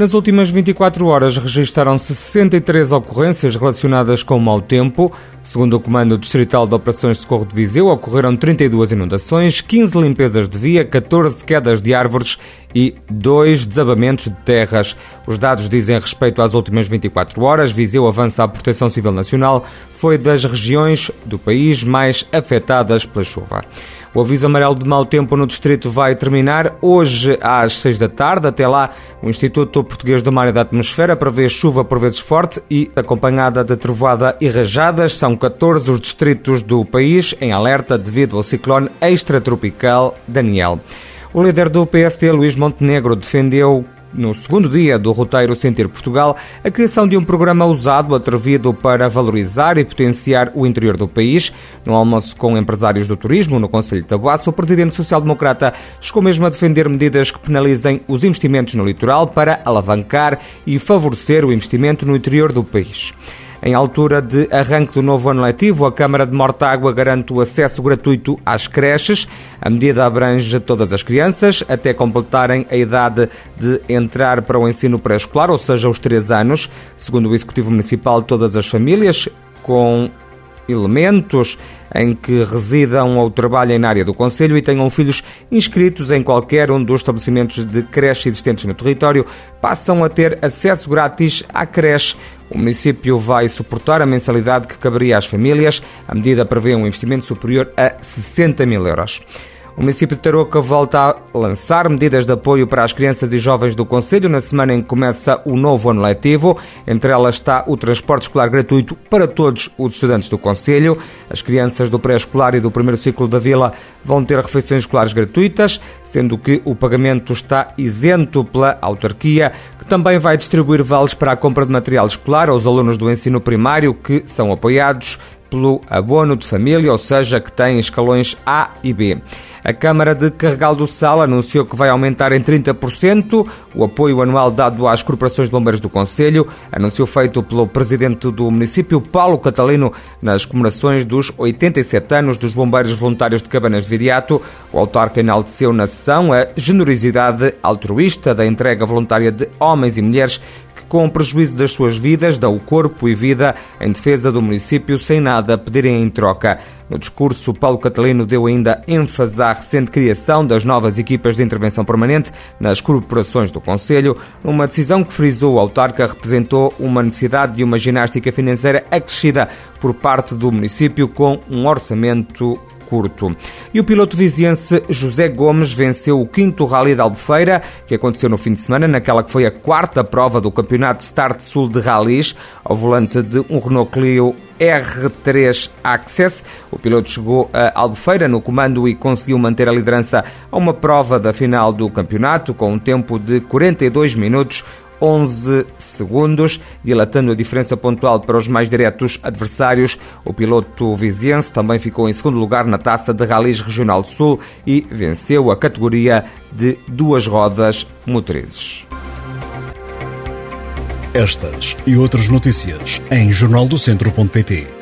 Nas últimas 24 horas registaram-se 63 ocorrências relacionadas com o mau tempo. Segundo o Comando Distrital de Operações de Socorro de Viseu, ocorreram 32 inundações, 15 limpezas de via, 14 quedas de árvores e 2 desabamentos de terras. Os dados dizem respeito às últimas 24 horas. Viseu avança a Proteção Civil Nacional, foi das regiões do país mais afetadas pela chuva. O aviso amarelo de mau tempo no distrito vai terminar hoje às 6 da tarde. Até lá, o Instituto Português do Mar e da Atmosfera prevê chuva por vezes forte e acompanhada de trovoada e rajadas. São 14 os distritos do país em alerta devido ao ciclone extratropical Daniel. O líder do PSD, Luís Montenegro, defendeu no segundo dia do roteiro Sentir Portugal, a criação de um programa usado, atrevido para valorizar e potenciar o interior do país. No almoço com empresários do turismo no Conselho de Tabuaço, o presidente social-democrata chegou mesmo a defender medidas que penalizem os investimentos no litoral para alavancar e favorecer o investimento no interior do país. Em altura de arranque do novo ano letivo, a Câmara de Mortágua garante o acesso gratuito às creches. A medida abrange todas as crianças até completarem a idade de entrar para o ensino pré-escolar, ou seja, os 3 anos. Segundo o Executivo Municipal, todas as famílias com elementos em que residam ou trabalhem na área do Conselho e tenham filhos inscritos em qualquer um dos estabelecimentos de creche existentes no território, passam a ter acesso grátis à creche. O município vai suportar a mensalidade que caberia às famílias. A medida prevê um investimento superior a 60 mil euros. O município de Tarouca volta a lançar medidas de apoio para as crianças e jovens do Conselho na semana em que começa o novo ano letivo. Entre elas está o transporte escolar gratuito para todos os estudantes do Conselho. As crianças do pré-escolar e do primeiro ciclo da vila vão ter refeições escolares gratuitas, sendo que o pagamento está isento pela autarquia, que também vai distribuir vales para a compra de material escolar aos alunos do ensino primário que são apoiados pelo abono de família, ou seja, que tem escalões A e B. A Câmara de Carregal do Sal anunciou que vai aumentar em 30% o apoio anual dado às corporações de bombeiros do Conselho, anúncio feito pelo presidente do município, Paulo Catalino, nas comemorações dos 87 anos dos bombeiros voluntários de Cabanas de Viriato. O autarca enalteceu na sessão a generosidade altruísta da entrega voluntária de homens e mulheres com prejuízo das suas vidas, dão o corpo e vida em defesa do município sem nada pedirem em troca. No discurso, Paulo Catalino deu ainda ênfase à recente criação das novas equipas de intervenção permanente nas corporações do Conselho, numa decisão que frisou o autarca representou uma necessidade de uma ginástica financeira acrescida por parte do município com um orçamento curto. E o piloto viziense José Gomes venceu o quinto Rally da Albufeira, que aconteceu no fim de semana, naquela que foi a quarta prova do Campeonato Start Sul de Rallys, ao volante de um Renault Clio R3 Access. O piloto chegou a Albufeira no comando e conseguiu manter a liderança a uma prova da final do campeonato, com um tempo de 42 minutos, 11 segundos, dilatando a diferença pontual para os mais diretos adversários. O piloto viziense também ficou em segundo lugar na taça de Rallys Regional Sul e venceu a categoria de duas rodas motrizes. Estas e outras notícias em jornaldocentro.pt